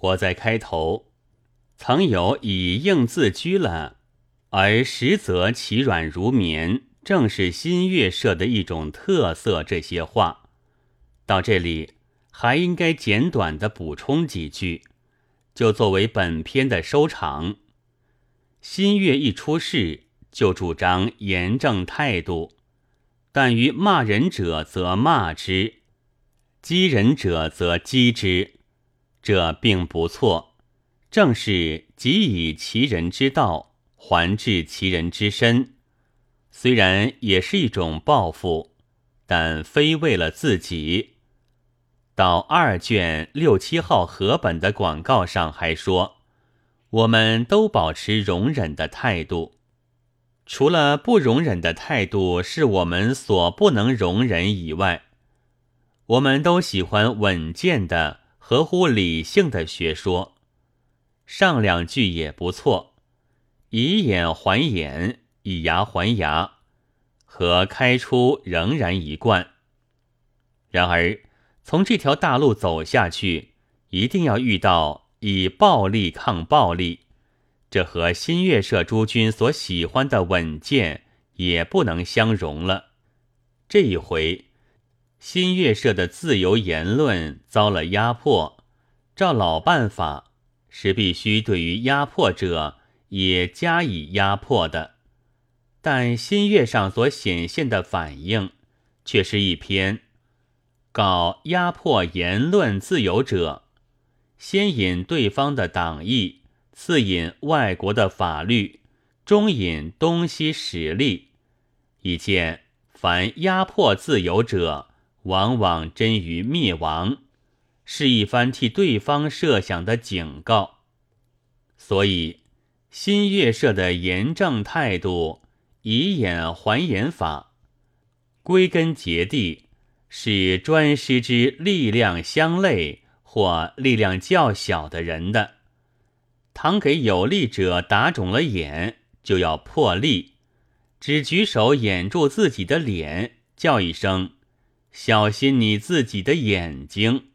我在开头曾有以硬自居了，而实则其软如绵，正是新月社的一种特色。这些话到这里还应该简短的补充几句，就作为本篇的收场。新月一出世就主张严正态度，但于骂人者则骂之，激人者则激之。这并不错，正是即以其人之道还治其人之身。虽然也是一种报复，但非为了自己。到二卷六七号合本的广告上还说，我们都保持容忍的态度，除了不容忍的态度是我们所不能容忍以外，我们都喜欢稳健的。合乎理性的学说，上两句也不错，以眼还眼，以牙还牙，和开出仍然一贯。然而，从这条大路走下去，一定要遇到以暴力抗暴力，这和新月社诸君所喜欢的稳健也不能相容了。这一回。新月社的自由言论遭了压迫，照老办法是必须对于压迫者也加以压迫的，但新月上所显现的反应，却是一篇告压迫言论自由者，先引对方的党意，次引外国的法律，终引东西实力，以见凡压迫自由者。往往臻于灭亡，是一番替对方设想的警告。所以，新月社的严正态度、以眼还眼法，归根结底是专施之力量相类或力量较小的人的。倘给有力者打肿了眼，就要破例，只举手掩住自己的脸，叫一声。小心你自己的眼睛。